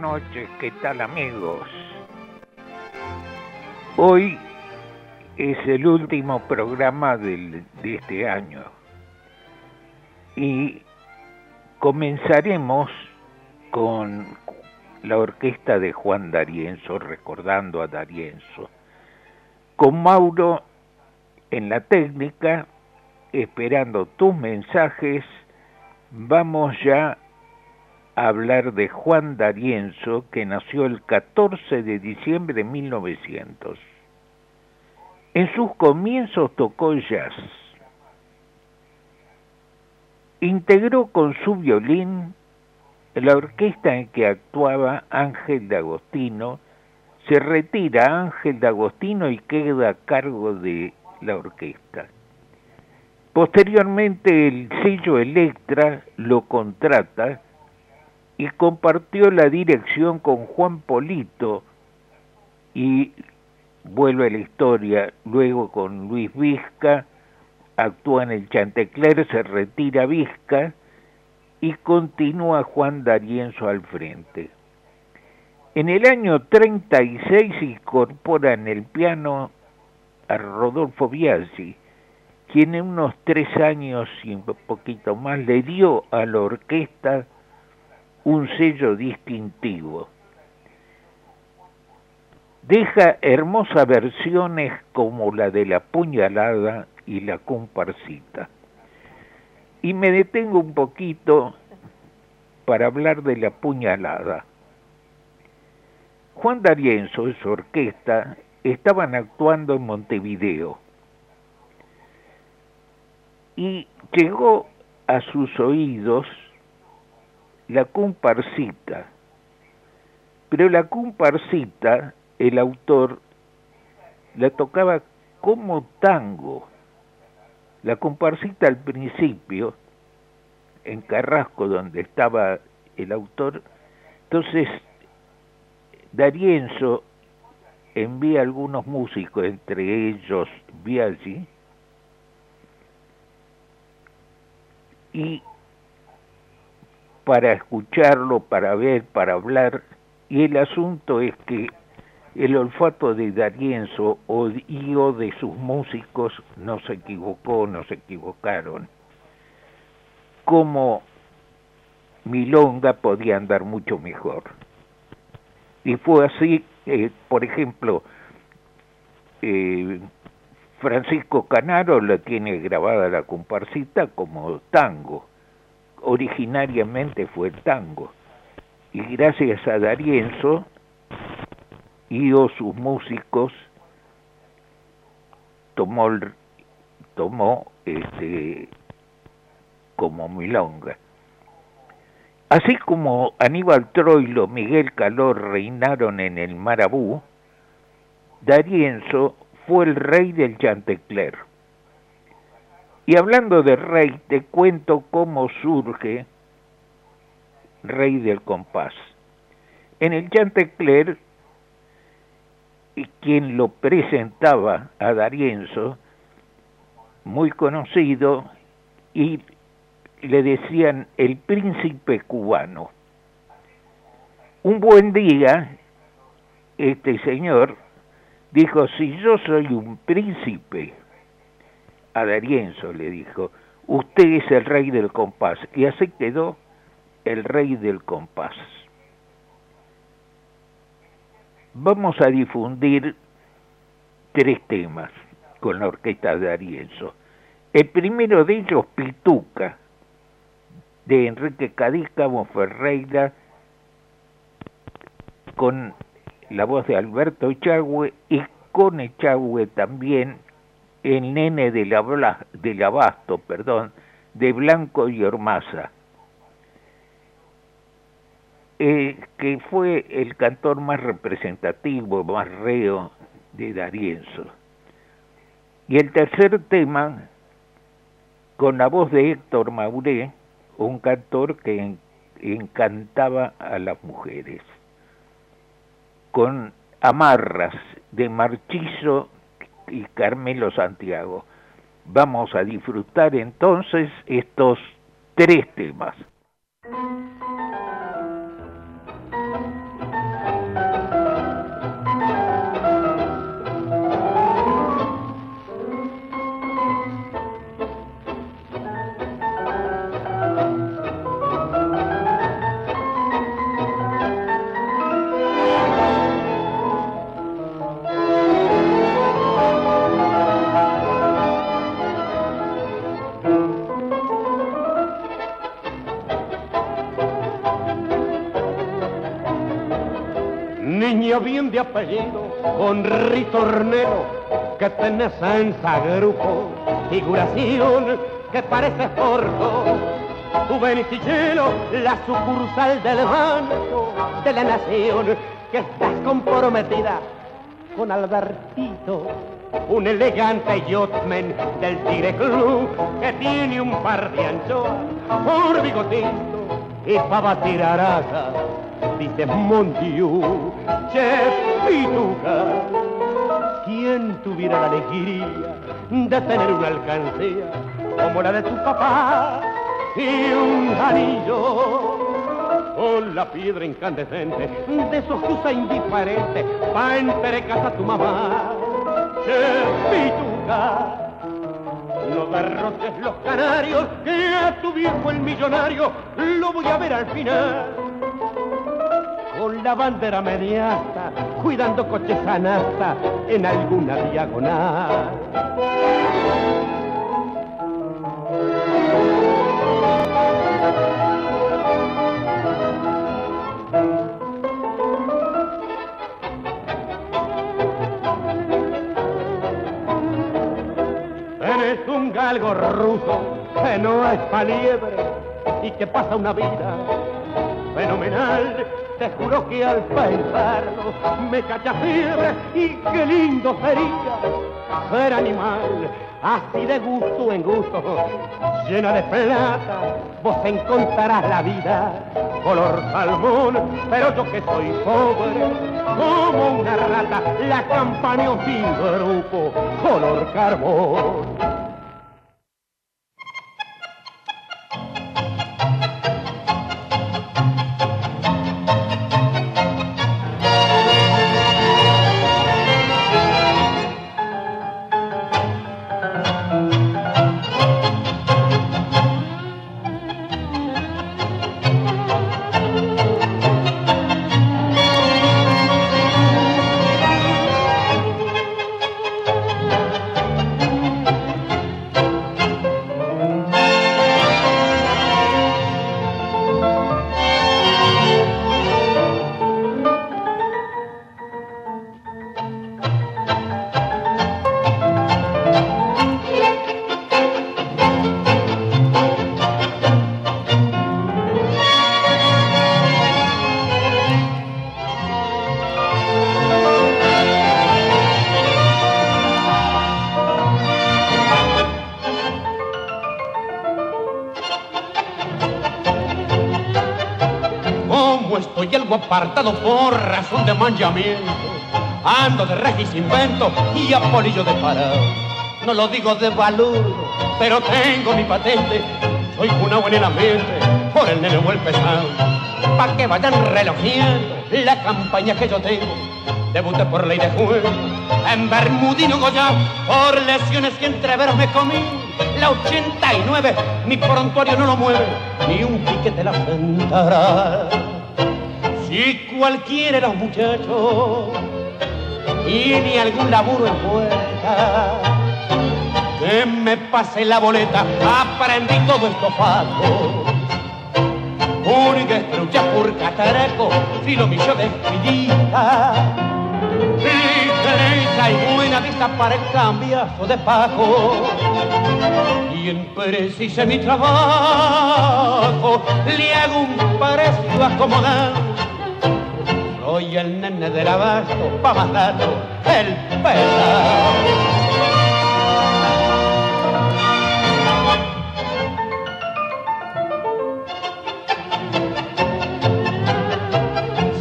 Noches, ¿qué tal amigos? Hoy es el último programa de este año y comenzaremos con la orquesta de Juan D'Arienzo, recordando a D'Arienzo, con Mauro en la técnica, esperando tus mensajes, vamos ya a hablar de Juan D'Arienzo, que nació el 14 de diciembre de 1900. En sus comienzos tocó jazz. Integró con su violín la orquesta en que actuaba Ángel de Agostino. Se retira Ángel de Agostino y queda a cargo de la orquesta. Posteriormente el sello Electra lo contrata y compartió la dirección con Juan Polito y vuelve a la historia, luego con Luis Vizca, actúa en el Chantecler, se retira Vizca y continúa Juan D'Arienzo al frente. En el año 36 se incorpora en el piano a Rodolfo Biasi, quien en unos tres años y un poquito más le dio a la orquesta un sello distintivo deja hermosas versiones como la de la puñalada y la comparsita. Y me detengo un poquito para hablar de la puñalada. Juan D'Arienzo y su orquesta estaban actuando en Montevideo y llegó a sus oídos la comparsita, pero la comparsita el autor la tocaba como tango. La comparsita al principio, en Carrasco, donde estaba el autor, entonces D'Arienzo envía algunos músicos, entre ellos Biaggi, y para escucharlo, para ver, para hablar, y el asunto es que el olfato de D'Arienzo o de sus músicos no se equivocó, no se equivocaron. Como Milonga podía andar mucho mejor. Y fue así, eh, por ejemplo, eh, Francisco Canaro la tiene grabada la comparsita como tango. Originariamente fue tango. Y gracias a D'Arienzo y o sus músicos tomó, tomó este, como milonga. Así como Aníbal Troilo, Miguel Calor reinaron en el Marabú, D'Arienzo fue el rey del Chantecler. Y hablando de rey, te cuento cómo surge rey del compás. En el Chantecler quien lo presentaba a Darienzo, muy conocido, y le decían el príncipe cubano. Un buen día, este señor dijo, si yo soy un príncipe, a Darienzo le dijo, usted es el rey del compás, y así quedó el rey del compás vamos a difundir tres temas con la orquesta de Arienzo. El primero de ellos, Pituca, de Enrique Cadícamo Monferreira, con la voz de Alberto Echagüe y con Echagüe también el nene del, Abasto, perdón, de Blanco y Ormaza. eh, que fue el cantor más representativo, más reo de Darienzo. Y el tercer tema, con la voz de Héctor Mauré, un cantor que encantaba a las mujeres, con amarras de Marchizo y Carmelo Santiago. Vamos a disfrutar entonces estos tres temas. De apellido, con ritornero, que tenés en grupo, figuración que parece porto. Tu beneficiero, la sucursal del banco de la nación, que estás comprometida con Albertito, un elegante yachtman del Tigre Club que tiene un par de anchoas por bigotito y pa' batir dice Mondiú, Chef Pituca. ¿Quién tuviera la alegría de tener una alcancía como la de tu papá y un anillo? Con la piedra incandescente de esos que usa indiferente pa' entre casa tu mamá. Chef Pituca. No derrotes los canarios, que a tu viejo el millonario lo voy a ver al final con la bandera mediasta, cuidando coches anasta en alguna diagonal. Eres un galgo ruso que no es paliebre y que pasa una vida fenomenal te juro que al pensarlo me cacha fiebre y qué lindo sería ser animal, así de gusto en gusto, llena de plata, vos encontrarás la vida color salmón, pero yo que soy pobre, como una rata, la campaña sin grupo, color carbón. Apartado por razón de manchamiento. Ando de regis invento y a polillo de parado. No lo digo de valor, pero tengo mi patente. Soy una buena en la mente por el nene el pesado. Pa' que vayan relojeando la campaña que yo tengo. Debuté por ley de juego en Bermudino Goya por lesiones que entreveros me comí. La 89, mi prontuario no lo mueve, ni un piquete la sentará. Si cualquiera de los muchachos tiene algún laburo en puerta, que me pase la boleta, aprendí todo esto pago. Única estrucha por cataraco, lo millo de espillita. Y y buena vista para el cambiazo de Paco. Y quien precise mi trabajo le hago un precio acomodado. Soy el nene del abasto, pa' mandarlo el pelado.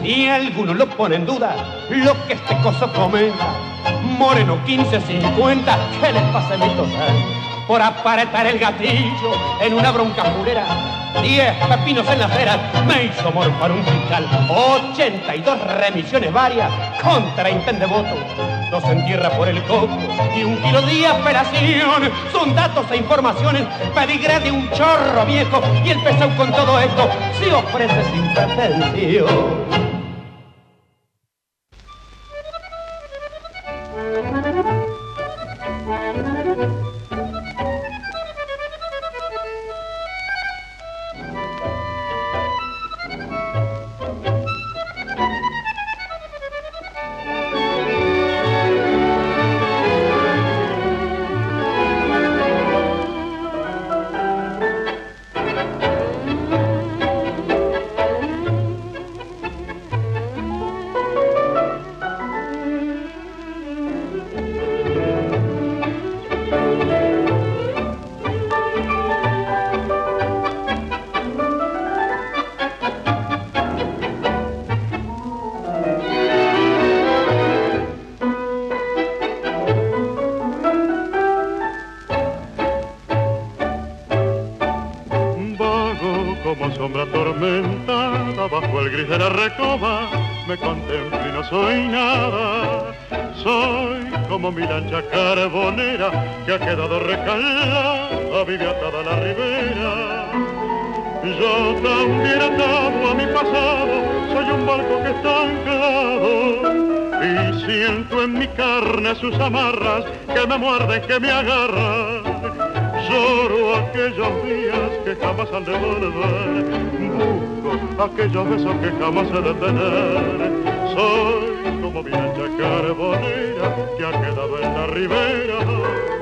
Si alguno lo pone en duda, lo que este coso comenta, Moreno 1550, que le pasa mi tosal? Por aparetar el gatillo en una bronca fulera, 10 pepinos en la acera, me hizo morfar un fiscal, 82 remisiones varias contra intento de voto, dos en tierra por el coco y un kilo de operación. Son datos e informaciones, pedigré de un chorro viejo y el pesado con todo esto se ofrece sin pretensión. Ancha carbonera que ha quedado en la ribera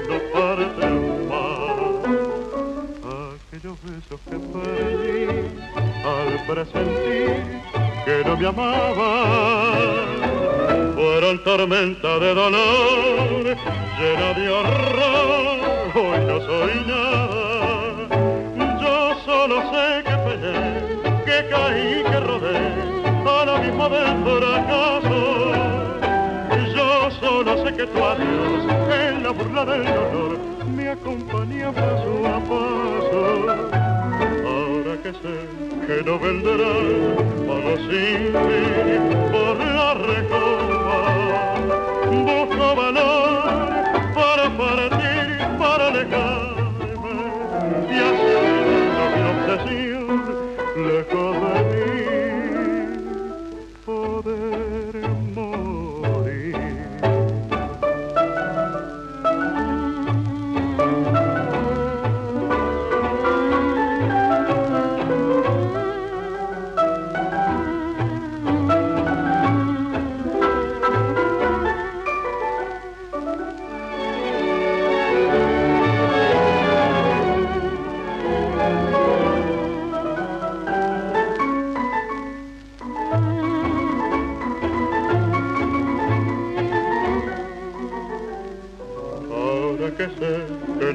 que perdí al presentir que no me amaba. Fueron tormenta de dolor, llena de horror, hoy no soy nada. Yo solo sé que peleé, que caí, que rodé, a la misma del fracaso. Que tu adiós en la burla del dolor me acompaña paso a paso que sé que no vendrás para sin mí por la recoba. Busco valor para partir, para alejarme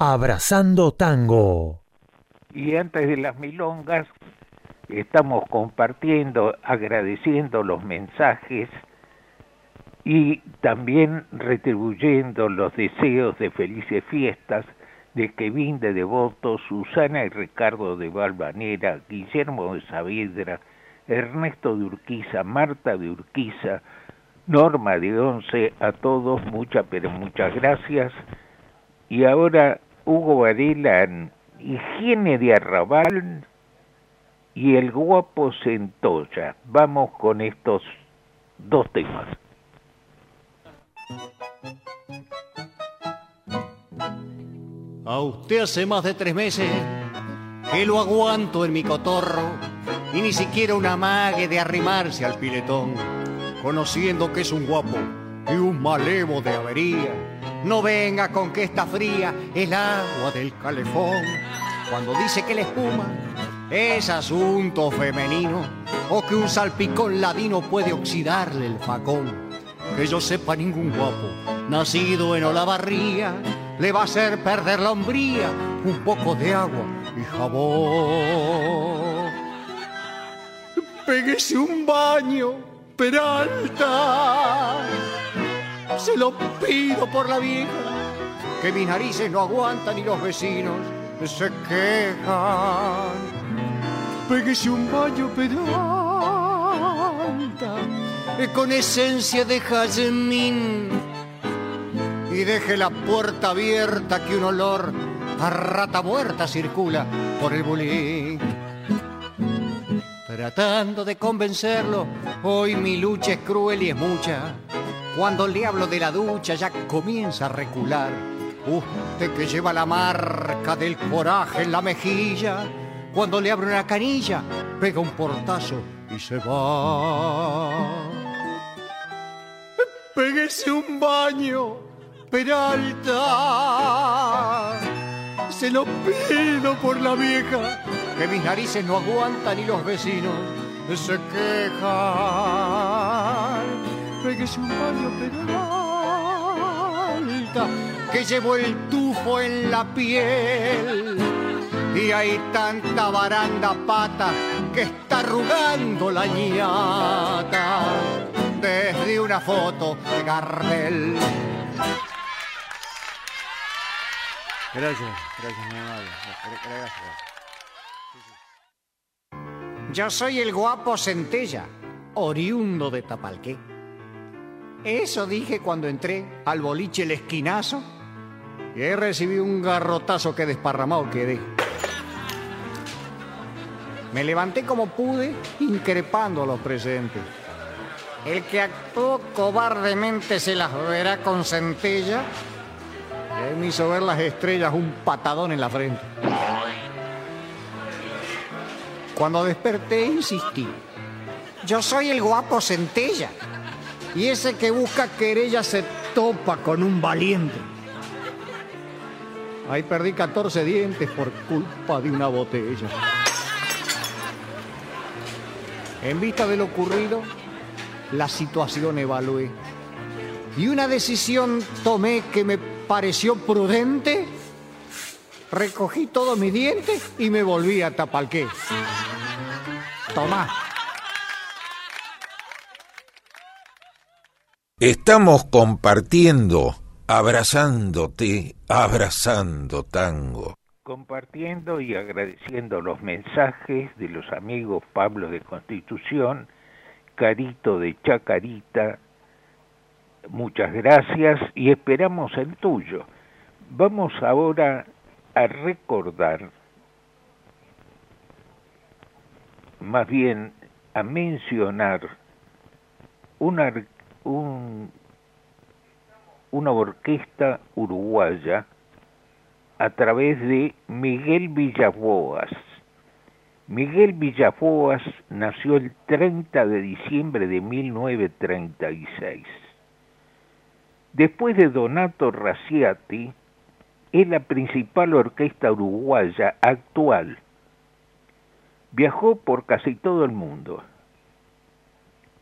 Abrazando Tango. Y antes de las milongas, estamos compartiendo, agradeciendo los mensajes y también retribuyendo los deseos de felices fiestas de Kevin de Devoto, Susana y Ricardo de Valvanera, Guillermo de Saavedra, Ernesto de Urquiza, Marta de Urquiza, Norma de Once, a todos muchas pero muchas gracias. Y ahora Hugo Varela Higiene de Arrabal y El Guapo Centolla. Vamos con estos dos temas. A usted hace más de tres meses que lo aguanto en mi cotorro y ni siquiera una mague de arrimarse al piletón, conociendo que es un guapo y un malevo de avería. No venga con que está fría el agua del calefón. Cuando dice que la espuma es asunto femenino o que un salpicón ladino puede oxidarle el facón. Que yo sepa ningún guapo nacido en Olavarría le va a hacer perder la hombría un poco de agua y jabón. Péguese un baño, Peralta. Se lo pido por la vieja, que mis narices no aguantan y los vecinos se quejan. Péguese un baño, Peralta, con esencia de jazmín y deje la puerta abierta que un olor a rata muerta circula por el bulín. Tratando de convencerlo, hoy mi lucha es cruel y es mucha. Cuando le hablo de la ducha ya comienza a recular. Usted que lleva la marca del coraje en la mejilla, cuando le abro una canilla, pega un portazo y se va. Péguese un baño Peralta. Se lo pido por la vieja, que mis narices no aguantan y los vecinos se quejan. Péguese un baño Peralta, que llevo el tufo en la piel. Y hay tanta baranda pata que está arrugando la ñata desde una foto de Gardel. Gracias, gracias, mi amable. Gracias. Yo soy el guapo Centella, oriundo de Tapalqué. Eso dije cuando entré al boliche El Esquinazo y ahí recibí un garrotazo que desparramado quedé. Me levanté como pude, increpando a los presentes. El que actuó cobardemente se las verá con centella y me hizo ver las estrellas un patadón en la frente. Cuando desperté insistí. Yo soy el guapo centella. Y ese que busca querella se topa con un valiente. Ahí perdí 14 dientes por culpa de una botella. En vista de lo ocurrido, la situación evalué. Y una decisión tomé que me pareció prudente, recogí todos mis dientes y me volví a Tapalqué. Tomá. Estamos compartiendo, abrazándote, abrazando tango. Compartiendo y agradeciendo los mensajes de los amigos Pablo de Constitución, Carito de Chacarita, Muchas gracias y esperamos el tuyo. Vamos ahora a recordar, más bien a mencionar una, una orquesta uruguaya a través de Miguel Villaboas. Miguel Villaboas nació el 30 de diciembre de 1936 Después de Donato Raciati, es la principal orquesta uruguaya actual. Viajó por casi todo el mundo.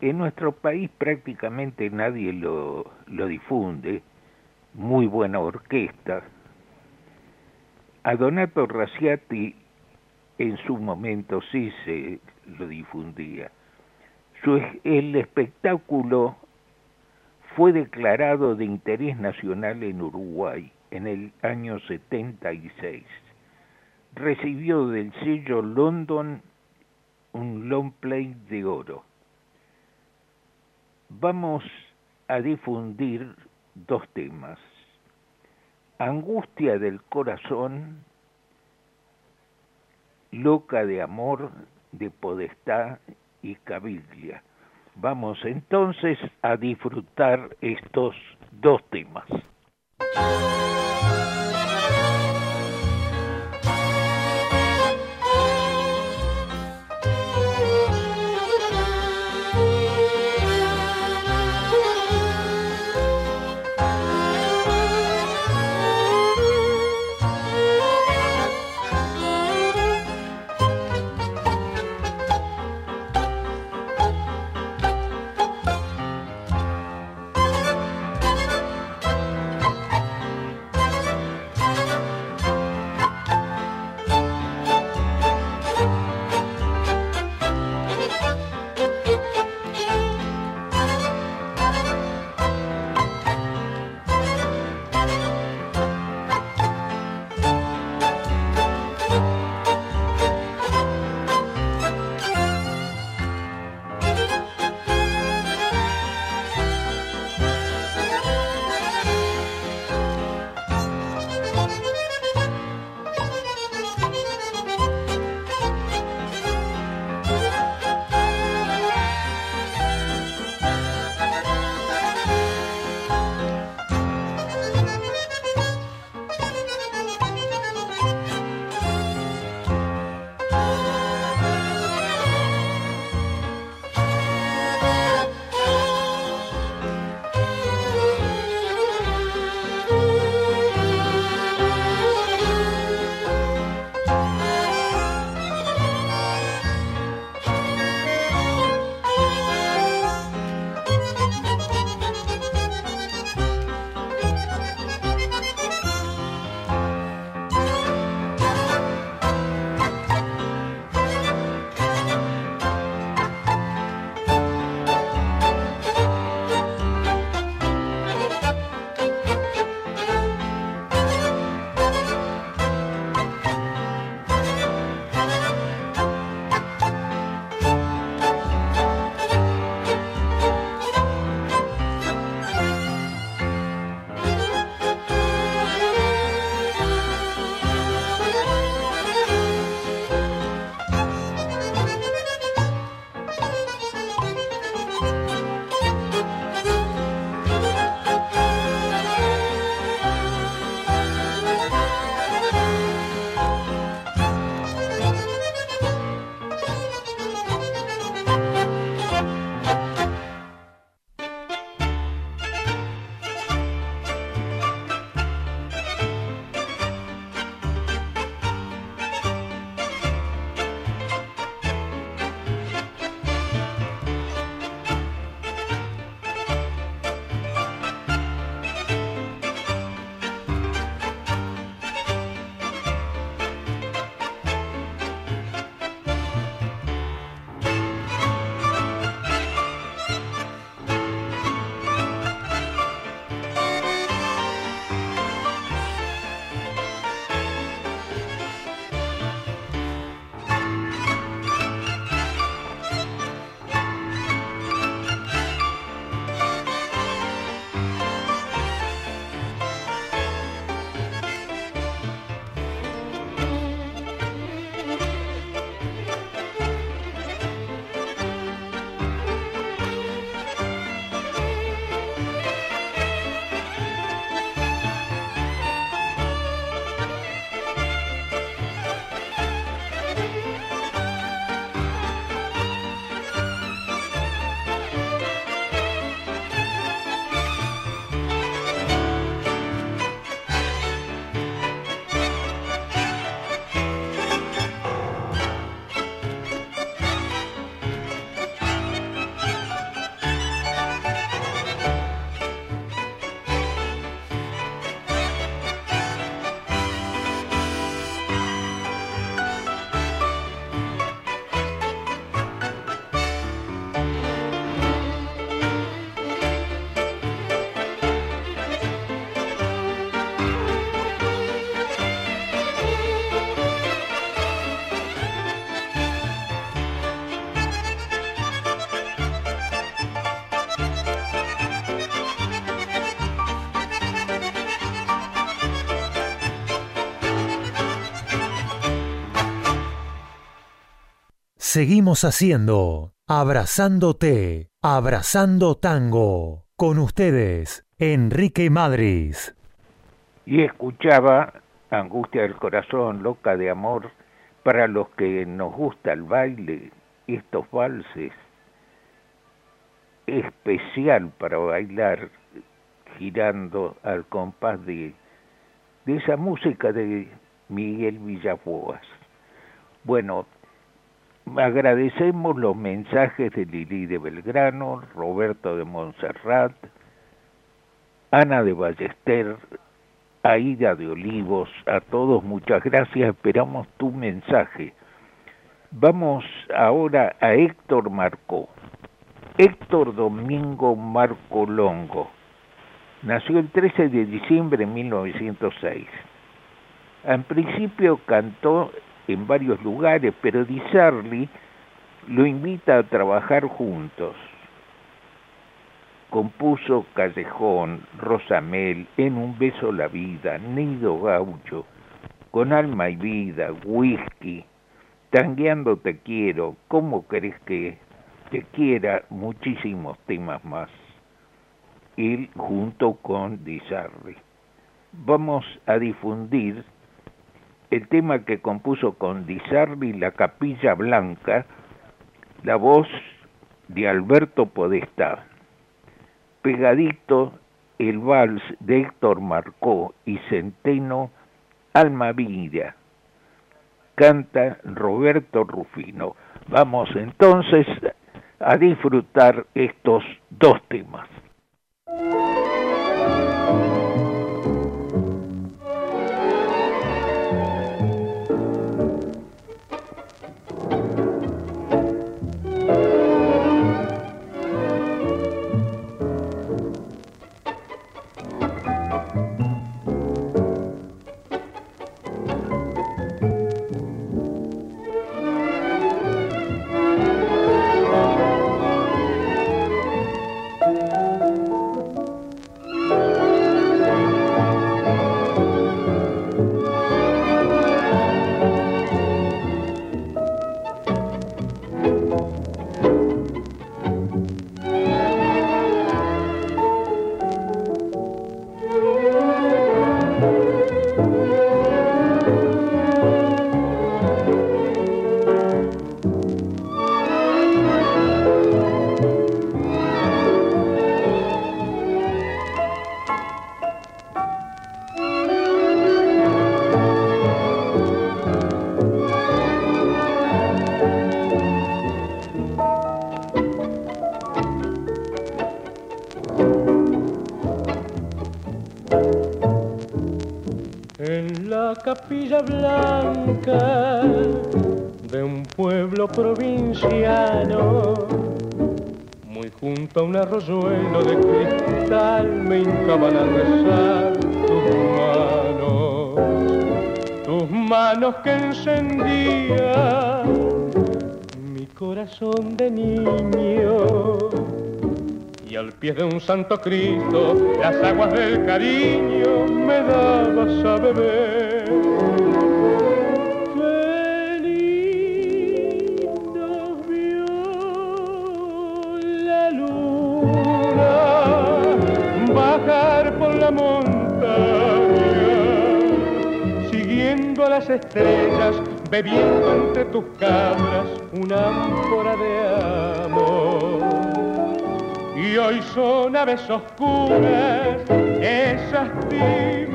En nuestro país prácticamente nadie lo, lo difunde. Muy buena orquesta. A Donato Raciati en su momento sí se lo difundía. Su, el espectáculo fue declarado de interés nacional en Uruguay en el año 76. Recibió del sello London un long play de oro. Vamos a difundir dos temas. Angustia del corazón loca de amor, de podestad y cabilia. Vamos entonces a disfrutar estos dos temas. Seguimos haciendo Abrazándote, Abrazando Tango. Con ustedes, Enrique Madris. Y escuchaba Angustia del Corazón, Loca de Amor, para los que nos gusta el baile, estos valses, especial para bailar girando al compás de, esa música de Miguel Villafuas. Bueno, agradecemos los mensajes de Lili de Belgrano, Roberto de Montserrat, Ana de Ballester, Aida de Olivos, a todos muchas gracias, esperamos tu mensaje. Vamos ahora a Héctor Marcó. Héctor Domingo Marco Longo. Nació el 13 de diciembre de 1906. En principio cantó en varios lugares, pero Di Sarli lo invita a trabajar juntos. Compuso Callejón, Rosamel, En un beso la vida, Nido Gaucho, Con alma y vida, Whisky, Tangueando te quiero, ¿cómo querés que te quiera? Muchísimos temas más. Él junto con Di Sarli. Vamos a difundir el tema que compuso con Di Sarli, La Capilla Blanca, la voz de Alberto Podestá. Pegadito el vals de Héctor Marcó y Centeno, Alma Vida. Canta Roberto Rufino. Vamos entonces a disfrutar estos dos temas. Blanca de un pueblo provinciano. Muy junto a un arroyuelo de cristal me hincaban a rezar tus manos, tus manos que encendían mi corazón de niño y al pie de un santo Cristo las aguas del cariño me dabas a beber. Estrellas, bebiendo entre tus cabras una ámpora de amor. Y hoy son aves oscuras esas tímidas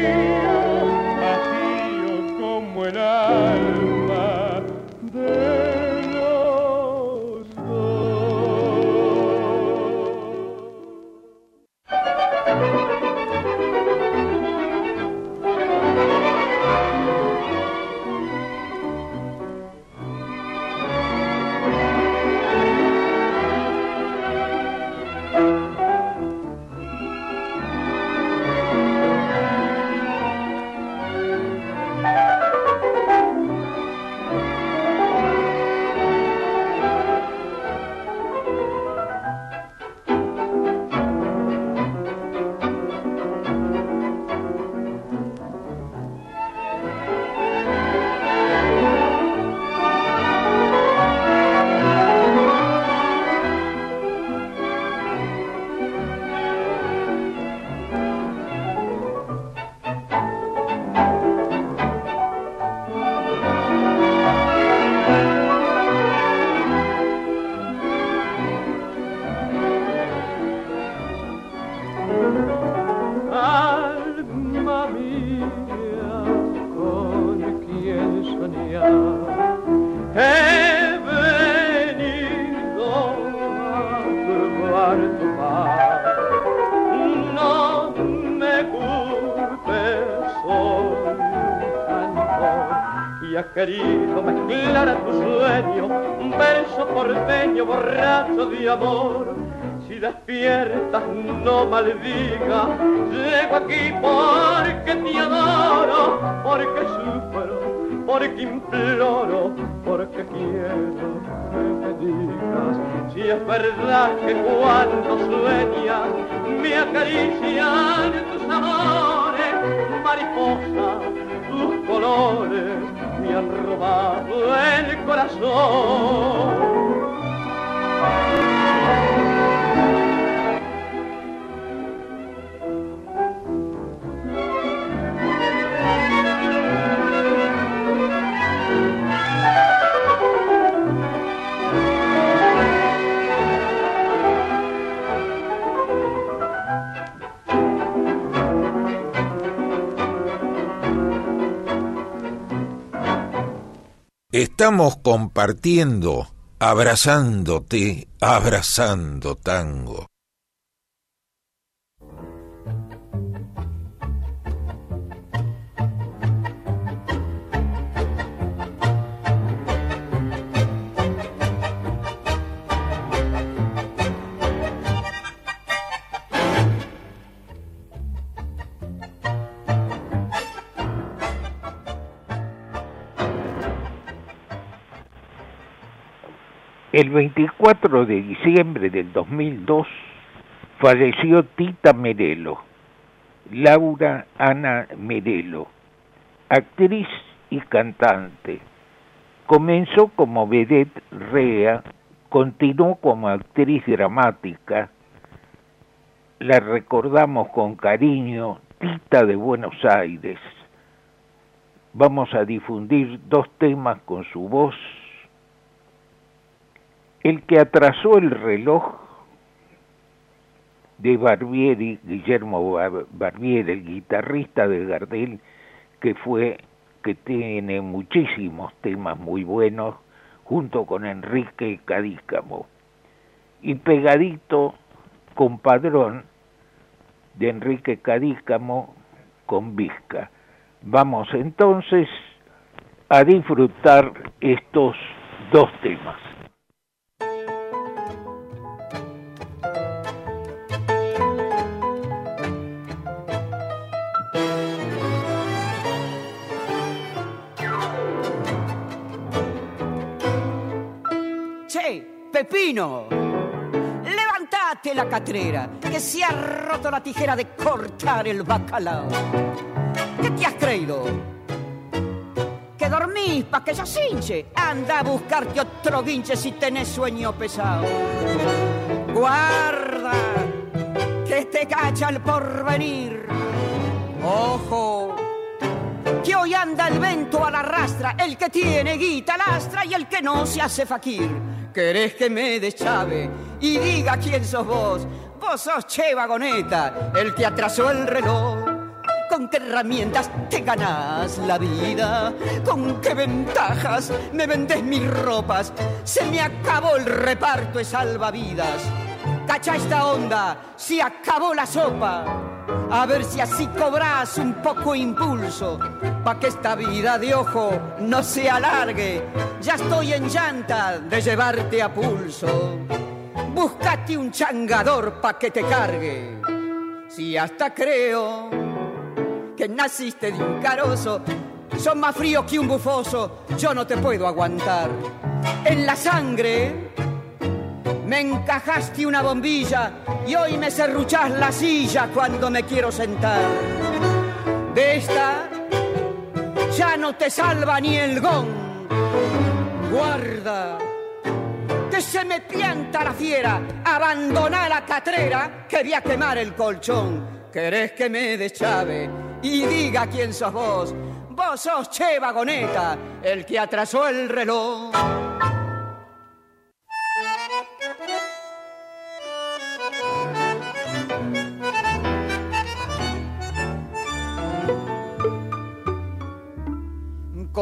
lugar no maldigas, llego aquí porque te adoro, porque sufro, porque imploro, porque quiero que me digas si es verdad que cuando sueñas me acarician tus amores, mariposa, tus colores me han robado el corazón. Estamos compartiendo, abrazándote, abrazando tango. El 24 de diciembre del 2002 falleció Tita Merelo, Laura Ana Merelo, actriz y cantante. Comenzó como vedette rea, continuó como actriz dramática. La recordamos con cariño, Tita de Buenos Aires. Vamos a difundir dos temas con su voz el que atrasó el reloj de Barbieri, Guillermo Barbieri, el guitarrista de Gardel, que fue, que tiene muchísimos temas muy buenos, junto con Enrique Cadícamo. Y pegadito, compadrón de Enrique Cadícamo con Vizca. Vamos entonces a disfrutar estos dos temas. Pepino. Levantate la catrera, que se ha roto la tijera de cortar el bacalao. ¿Qué te has creído? Que dormís pa' que yo cinche. Anda a buscarte otro guinche si tenés sueño pesado. Guarda, que te cacha el porvenir. Ojo, que hoy anda el vento a la rastra, el que tiene guita lastra y el que no se hace faquir querés que me deschave y diga quién sos vos. Vos sos Che Vagoneta, el que atrasó el reloj. ¿Con qué herramientas te ganás la vida? ¿Con qué ventajas me vendés mis ropas? Se me acabó el reparto de salvavidas. Cacha esta onda, se acabó la sopa. A ver si así cobras un poco impulso, pa' que esta vida de ojo no se alargue. Ya estoy en llanta de llevarte a pulso. Búscate un changador pa' que te cargue. Si hasta creo que naciste de un carozo, son más fríos que un bufoso, yo no te puedo aguantar. En la sangre me encajaste una bombilla y hoy me serruchás la silla cuando me quiero sentar. De esta ya no te salva ni el gong. Guarda, que se me pianta la fiera, abandona la catrera que voy a quemar el colchón. ¿Querés que me deschave y diga quién sos vos? Vos sos Che Vagoneta, el que atrasó el reloj.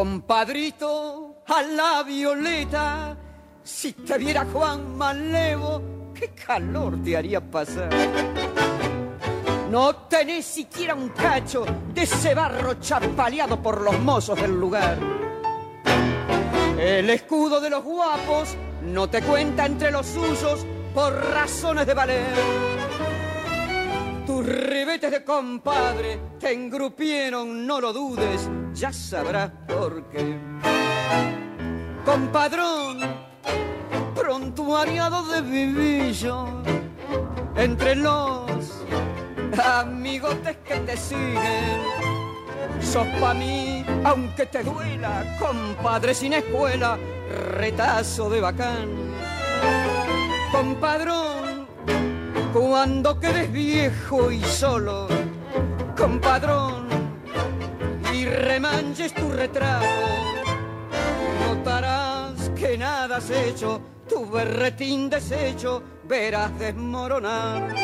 Compadrito, a la violeta, si te viera Juan Malevo, qué calor te haría pasar. No tenés siquiera un cacho de ese barro chapaleado por los mozos del lugar. El escudo de los guapos no te cuenta entre los suyos por razones de valer. Tus ribetes de compadre te engrupieron, no lo dudes, ya sabrás por qué. Compadrón, prontuariado de vivillo, entre los amigotes que te siguen. Sos pa' mí, aunque te duela, compadre sin escuela, retazo de bacán. Compadrón, cuando quedes viejo y solo, compadrón, remanches tu retrato, notarás que nada has hecho, tu berretín deshecho verás desmoronar.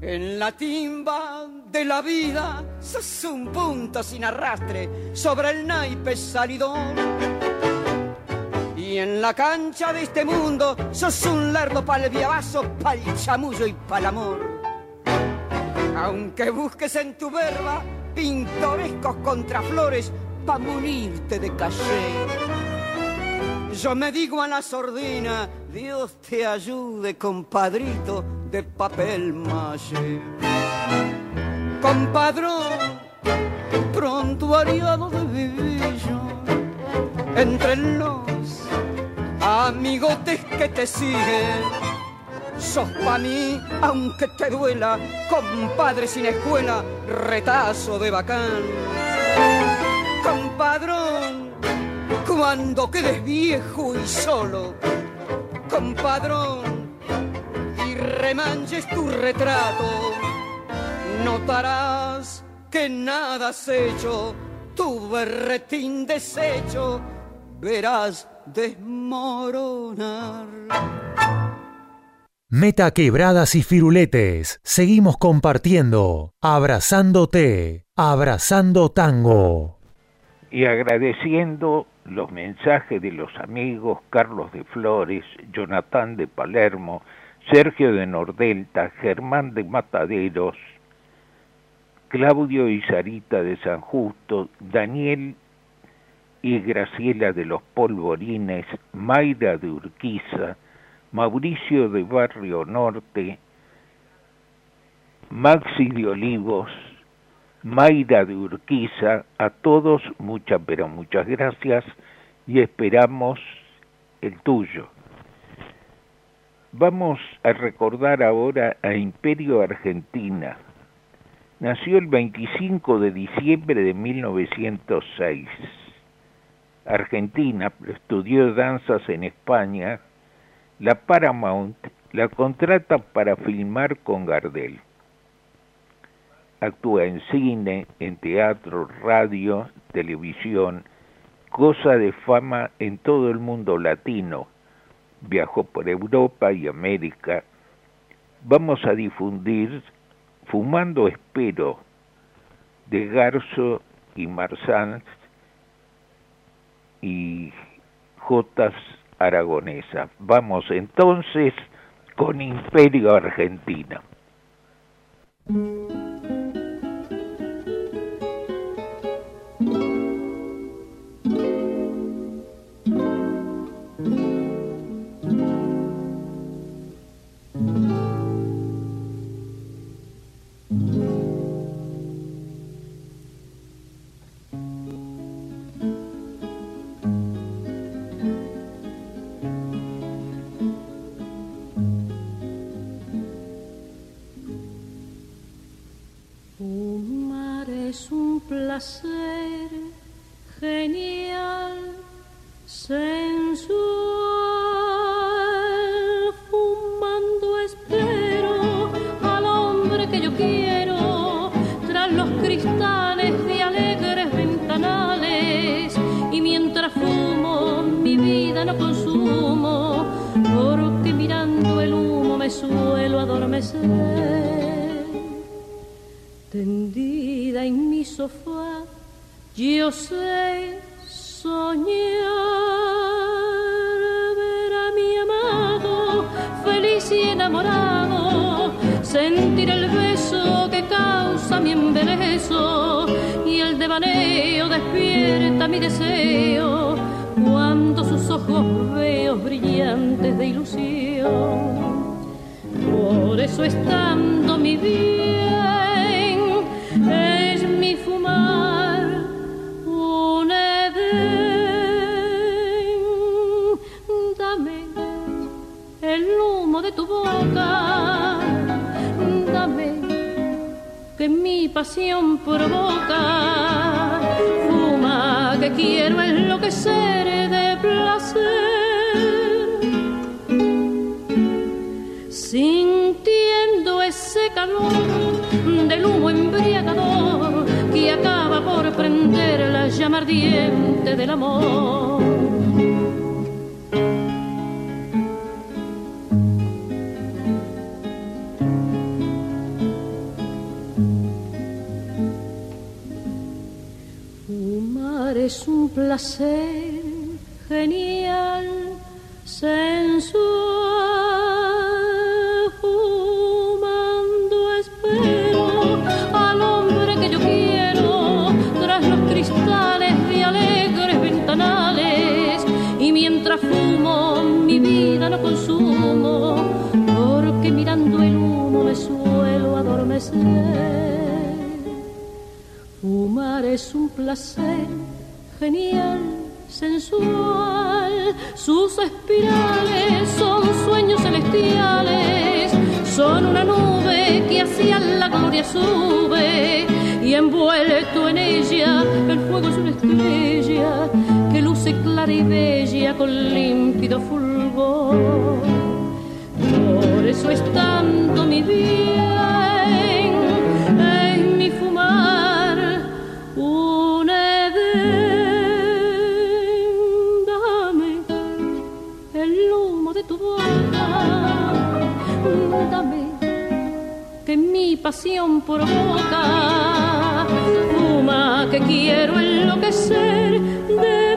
En la timba de la vida sos un punto sin arrastre sobre el naipe salidón. Y en la cancha de este mundo sos un lerdo pa'l viavazo, pa'l chamullo y pa'l amor. Aunque busques en tu verba pintorescos contraflores pa' munirte de caché. Yo me digo a la sordina, Dios te ayude, compadrito de papel maché. Compadrón, pronto aliado de vivillo, entre los amigotes que te siguen. Sos pa' mí, aunque te duela, compadre sin escuela, retazo de bacán. Compadrón, cuando quedes viejo y solo, compadrón, y remanches tu retrato, notarás que nada has hecho, tu berretín deshecho, verás desmoronar. Meta quebradas y firuletes. Seguimos compartiendo. Abrazándote. Abrazando tango. y agradeciendo los mensajes de los amigos Carlos de Flores, Jonathan de Palermo, Sergio de Nordelta, Germán de Mataderos, Claudio y Sarita de San Justo, Daniel y Graciela de los Polvorines, Mayra de Urquiza, Mauricio de Barrio Norte, Maxi de Olivos, Mayra de Urquiza, a todos muchas, pero muchas gracias y esperamos el tuyo. Vamos a recordar ahora a Imperio Argentina. Nació el 25 de diciembre de 1906. Argentina, estudió danzas en España. La Paramount la contrata para filmar con Gardel actúa en cine, en teatro, radio, televisión, cosa de fama en todo el mundo latino. Viajó por Europa y América. Vamos a difundir Fumando Espero de Garzo y Marsans y Jotas Aragonesa. Vamos entonces con Imperio Argentina. Dame que mi pasión provoca. Fuma que quiero enloquecer de placer. Sintiendo ese calor del humo embriagador que acaba por prender la llama ardiente del amor. Es un placer genial, sensual. Fumando espero al hombre que yo quiero tras los cristales de alegres ventanales. Y mientras fumo, mi vida no consumo, porque mirando el humo me suelo adormecer. Fumar es un placer genial, sensual. Sus espirales son sueños celestiales. Son una nube que hacia la gloria sube. Y envuelto en ella, el fuego es una estrella que luce clara y bella con límpido fulgor. Por eso es tanto mi bien, pasión provoca. Fuma que quiero enloquecer de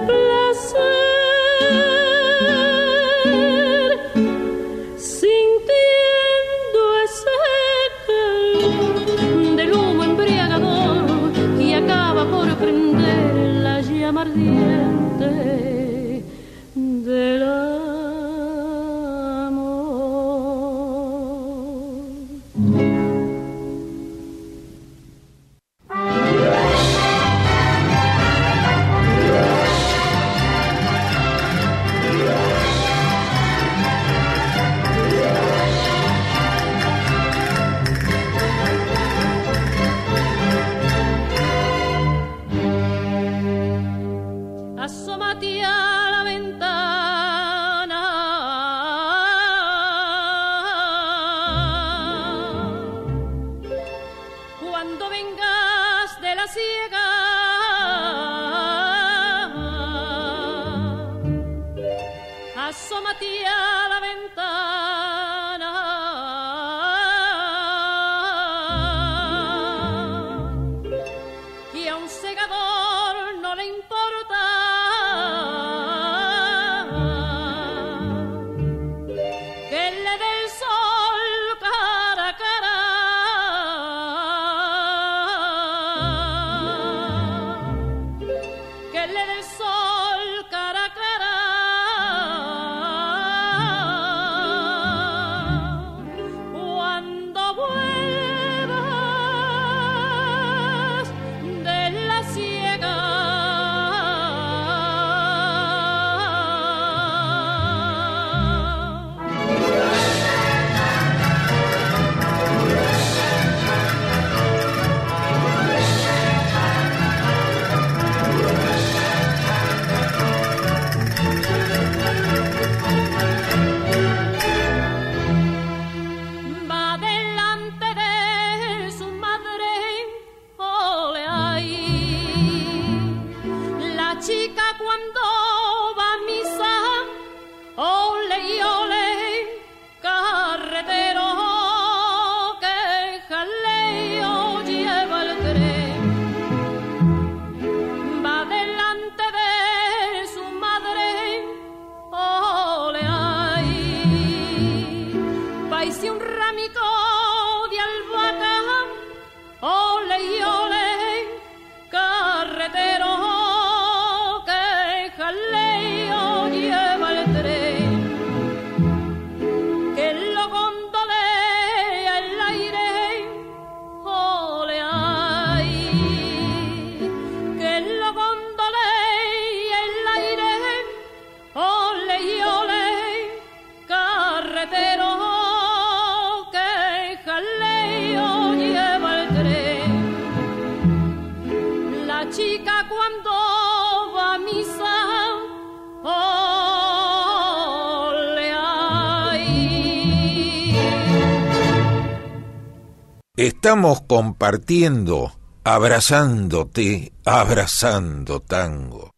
Estamos compartiendo, abrazándote, abrazando tango.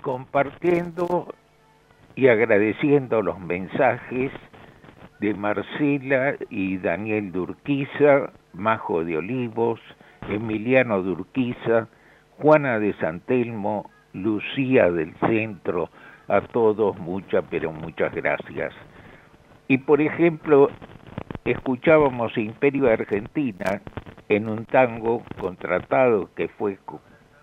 Compartiendo y agradeciendo los mensajes de Marcela y Daniel Durquiza, Majo de Olivos, Emiliano Durquiza, Juana de Santelmo, Lucía del Centro, a todos muchas, pero muchas gracias. Y por ejemplo, escuchábamos Imperio Argentina en un tango contratado que fue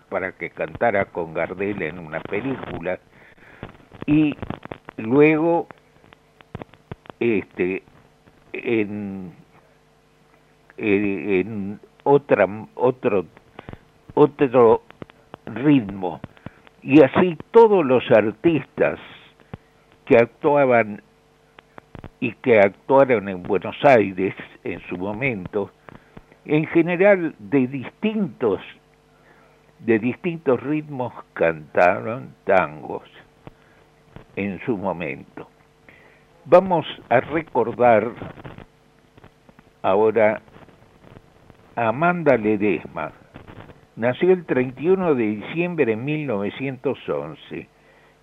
para que cantara con Gardel en una película y luego este en, eh, en otra otro otro ritmo. Y así todos los artistas que actuaban y que actuaron en Buenos Aires en su momento, en general de distintos de distintos ritmos cantaron tangos en su momento. Vamos a recordar ahora a Amanda Ledesma. Nació el 31 de diciembre de 1911.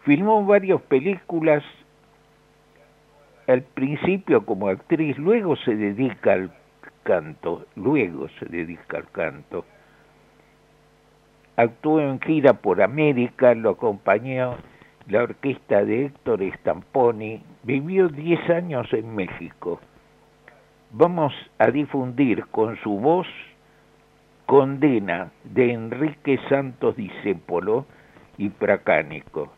Filmó varias películas al principio como actriz, luego se dedica al canto, luego se dedica al canto. Actuó en gira por América, lo acompañó la orquesta de Héctor Stamponi, vivió 10 años en México. Vamos a difundir con su voz Condena de Enrique Santos Discépolo y Pracánico.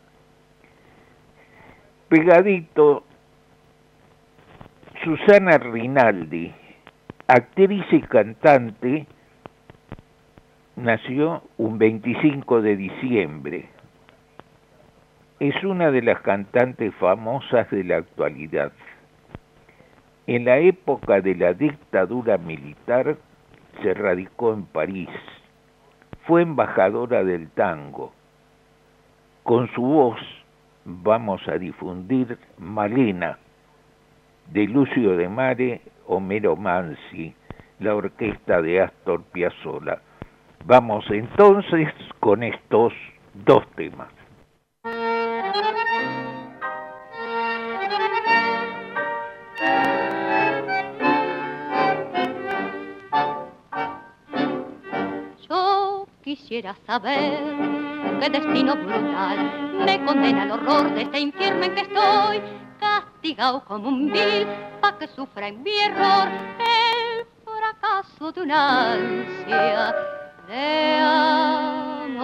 Pegadito Susana Rinaldi, actriz y cantante, nació un 25 de diciembre. Es una de las cantantes famosas de la actualidad. En la época de la dictadura militar se radicó en París. Fue embajadora del tango. Con su voz vamos a difundir Malena de Lucio de Mare, Homero Mansi, la orquesta de Astor Piazzolla. Vamos entonces con estos dos temas. Yo quisiera saber qué destino brutal me condena al horror de este infierno en que estoy castigado como un vil, pa' que sufra en mi error el fracaso de una ansia de amor.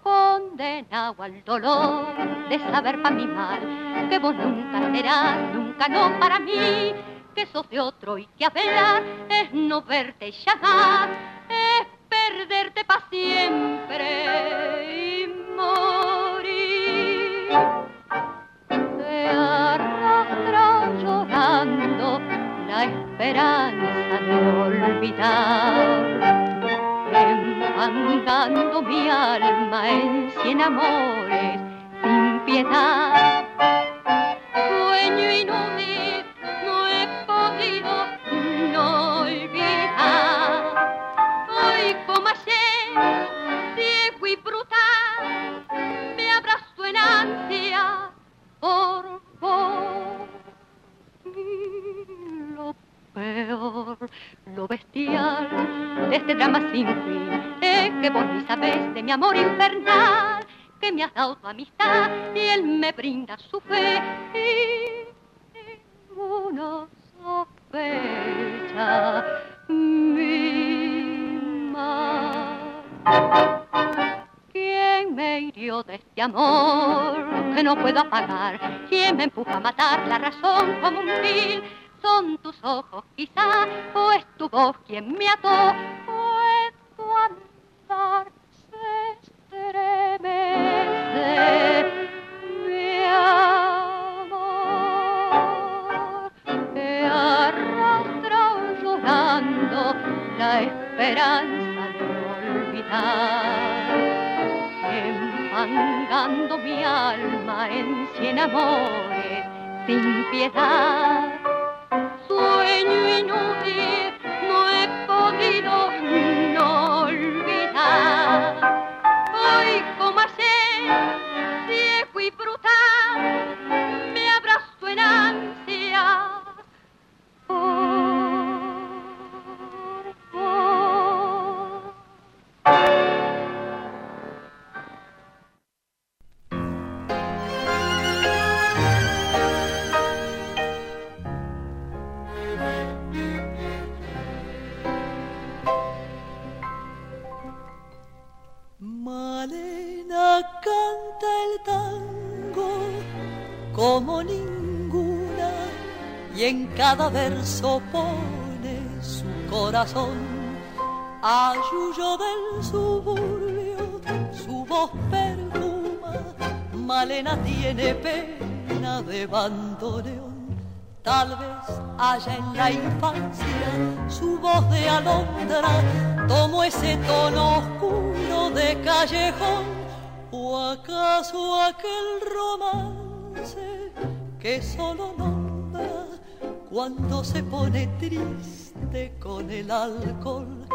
Condenado al dolor de saber pa' mi mal que vos nunca serás, nunca no para mí, que sos de otro y que hablar es no verte llamar, es perderte pa' siempre esperanza de olvidar. Enfangando mi alma en cien amores sin piedad. Sueño inútil, este drama sin fin que vos ni sabés de mi amor infernal, que me has dado tu amistad y él me brinda su fe y ninguno sospecha mi mal. ¿Quién me hirió de este amor que no puedo apagar? ¿Quién me empuja a matar la razón como un vil? Son tus ojos quizá, o es tu voz quien me ató, amores sin piedad. Sueño inútil ayer, ciego y brutal, canta el tango como ninguna y en cada verso pone su corazón. Ayuyo del suburbio, su voz perfuma. Malena tiene pena de bandoneón. Tal vez haya en la infancia su voz de alondra, tomó ese tono oscuro de callejón, o acaso aquel romance que solo nombra cuando se pone triste con el alcohol.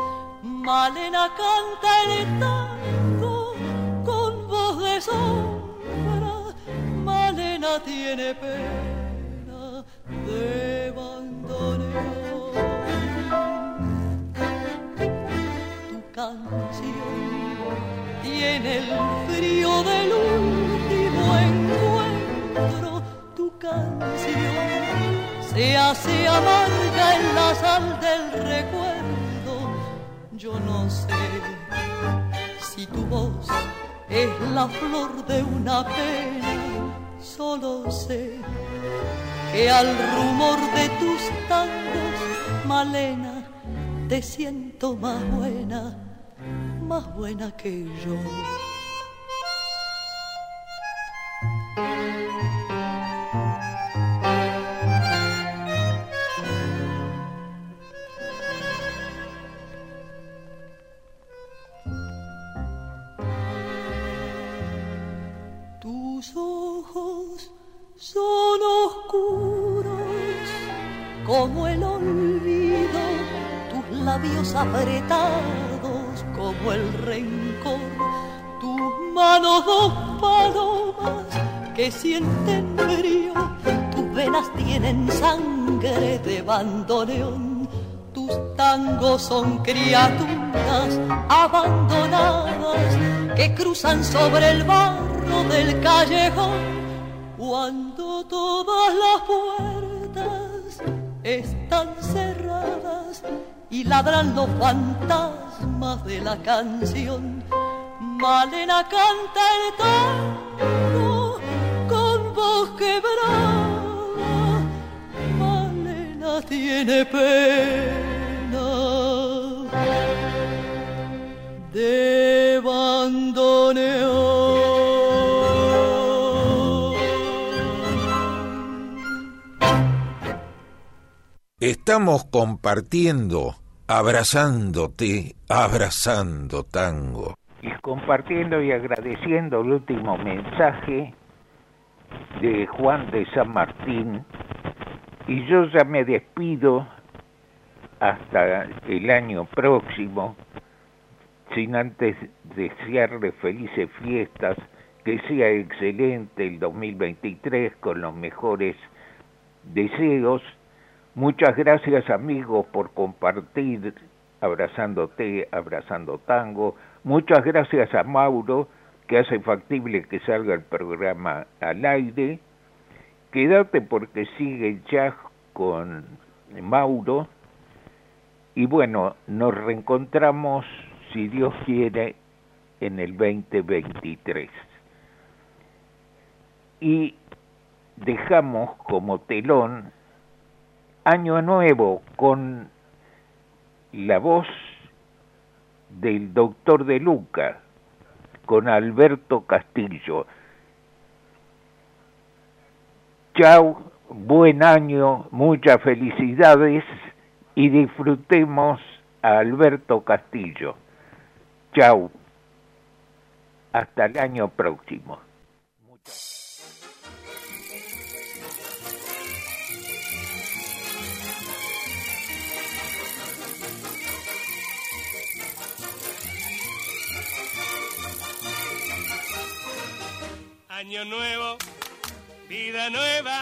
Malena canta el tango con voz de sombra, Malena tiene pena de bandoneón. Tu canción el frío del último encuentro. Tu canción se hace amarga en la sal del recuerdo. Yo no sé si tu voz es la flor de una pena, solo sé que al rumor de tus tangos, Malena, te siento más buena, más buena que yo. Tus ojos son oscuros como el olvido, tus labios apretados como el rencor, tus manos dos palomas que sienten frío, tus venas tienen sangre de bandoneón, tus tangos son criaturas abandonadas que cruzan sobre el barro del callejón. Cuando todas las puertas están cerradas y ladran los fantasmas de la canción. Malena canta el tango con voz quebrada. Malena tiene pena de Estamos compartiendo, abrazándote, abrazando tango. Y compartiendo y agradeciendo el último mensaje de Juan de San Martín. Y yo ya me despido hasta el año próximo, sin antes desearle felices fiestas, que sea excelente el 2023 con los mejores deseos. Muchas gracias amigos por compartir abrazándote, abrazando tango. Muchas gracias a Mauro que hace factible que salga el programa al aire. Quédate porque sigue ya con Mauro. Y bueno, nos reencontramos, si Dios quiere, en el 2023. Y dejamos como telón Año Nuevo con la voz del doctor de Luca, con Alberto Castillo. Chao, buen año, muchas felicidades y disfrutemos a Alberto Castillo. Chao, hasta el año próximo. Año nuevo, vida nueva,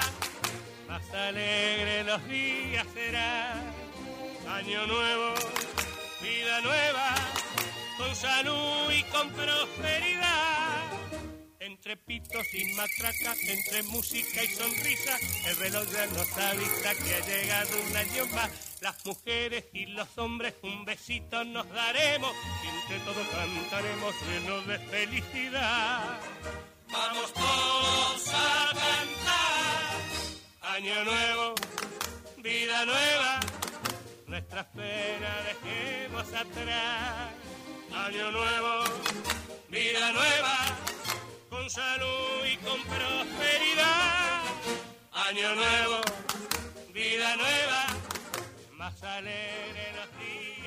más alegre los días será. Año nuevo, vida nueva, con salud y con prosperidad. Entre pitos y matraca, entre música y sonrisa, el reloj ya nos avisa que ha llegado un año más. Las mujeres y los hombres un besito nos daremos y entre todos cantaremos llenos de felicidad. Vamos todos a cantar. Año nuevo, vida nueva, nuestras penas dejemos atrás. Año nuevo, vida nueva, con salud y con prosperidad. Año nuevo, vida nueva, más alegre los días.